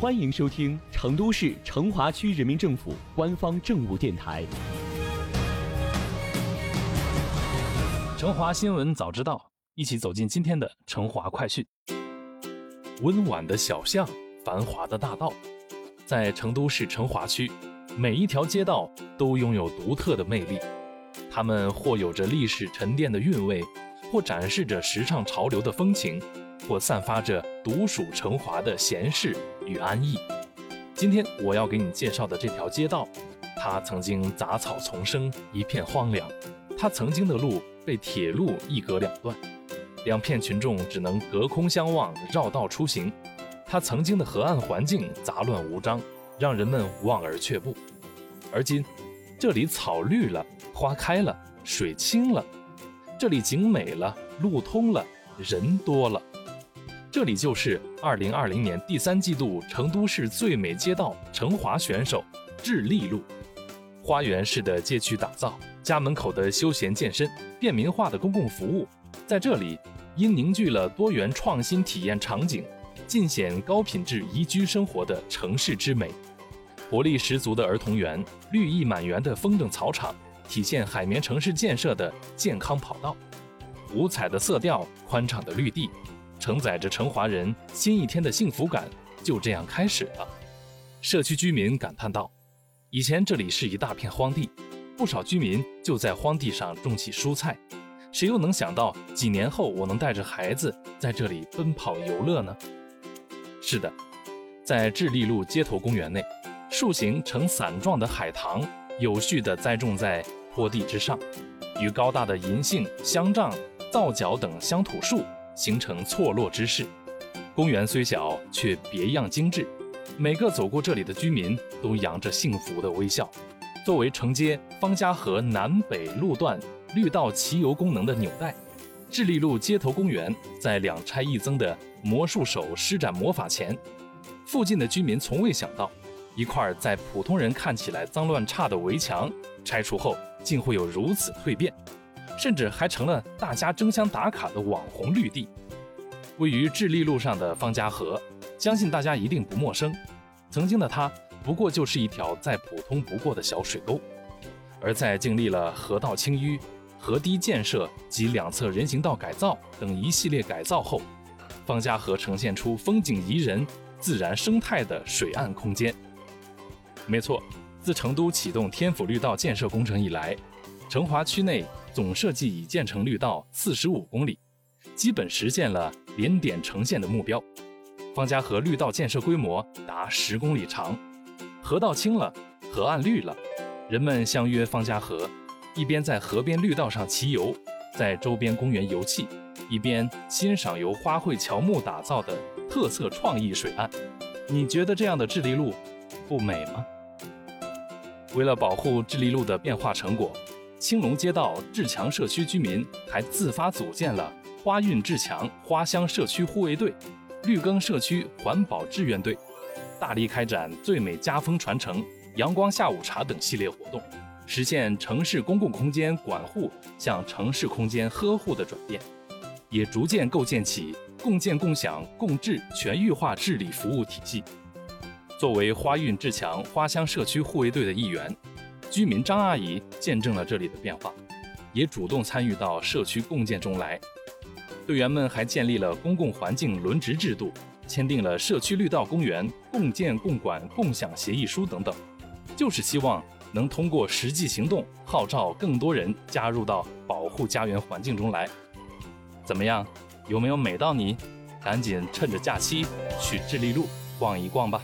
欢迎收听成都市成华区人民政府官方政务电台《成华新闻早知道》，一起走进今天的成华快讯。温婉的小巷，繁华的大道，在成都市成华区，每一条街道都拥有独特的魅力。它们或有着历史沉淀的韵味，或展示着时尚潮流的风情。或散发着独属成华的闲适与安逸。今天我要给你介绍的这条街道，它曾经杂草丛生，一片荒凉；它曾经的路被铁路一隔两段，两片群众只能隔空相望，绕道出行。它曾经的河岸环境杂乱无章，让人们望而却步。而今，这里草绿了，花开了，水清了，这里景美了，路通了，人多了。这里就是二零二零年第三季度成都市最美街道成华选手智利路，花园式的街区打造，家门口的休闲健身，便民化的公共服务，在这里因凝聚了多元创新体验场景，尽显高品质宜居生活的城市之美。活力十足的儿童园，绿意满园的风筝草场，体现海绵城市建设的健康跑道，五彩的色调，宽敞的绿地。承载着成华人新一天的幸福感，就这样开始了。社区居民感叹道：“以前这里是一大片荒地，不少居民就在荒地上种起蔬菜。谁又能想到，几年后我能带着孩子在这里奔跑游乐呢？”是的，在智利路街头公园内，树形呈伞状的海棠有序地栽种在坡地之上，与高大的银杏、香樟、皂角等乡土树。形成错落之势。公园虽小，却别样精致。每个走过这里的居民都扬着幸福的微笑。作为承接方家河南北路段绿道骑游功能的纽带，智利路街头公园在两拆一增的魔术手施展魔法前，附近的居民从未想到，一块在普通人看起来脏乱差的围墙拆除后，竟会有如此蜕变。甚至还成了大家争相打卡的网红绿地。位于智利路上的方家河，相信大家一定不陌生。曾经的它，不过就是一条再普通不过的小水沟。而在经历了河道清淤、河堤建设及两侧人行道改造等一系列改造后，方家河呈现出风景宜人、自然生态的水岸空间。没错，自成都启动天府绿道建设工程以来，成华区内。总设计已建成绿道四十五公里，基本实现了连点成线的目标。方家河绿道建设规模达十公里长，河道清了，河岸绿了，人们相约方家河，一边在河边绿道上骑游，在周边公园游憩，一边欣赏由花卉乔木打造的特色创意水岸。你觉得这样的智利路不美吗？为了保护智利路的变化成果。青龙街道志强社区居民还自发组建了花韵志强花香社区护卫队、绿耕社区环保志愿队，大力开展最美家风传承、阳光下午茶等系列活动，实现城市公共空间管护向城市空间呵护的转变，也逐渐构建起共建共享共治全域化治理服务体系。作为花韵志强花香社区护卫队的一员。居民张阿姨见证了这里的变化，也主动参与到社区共建中来。队员们还建立了公共环境轮值制度，签订了社区绿道公园共建共管共享协议书等等，就是希望能通过实际行动号召更多人加入到保护家园环境中来。怎么样，有没有美到你？赶紧趁着假期去智利路逛一逛吧。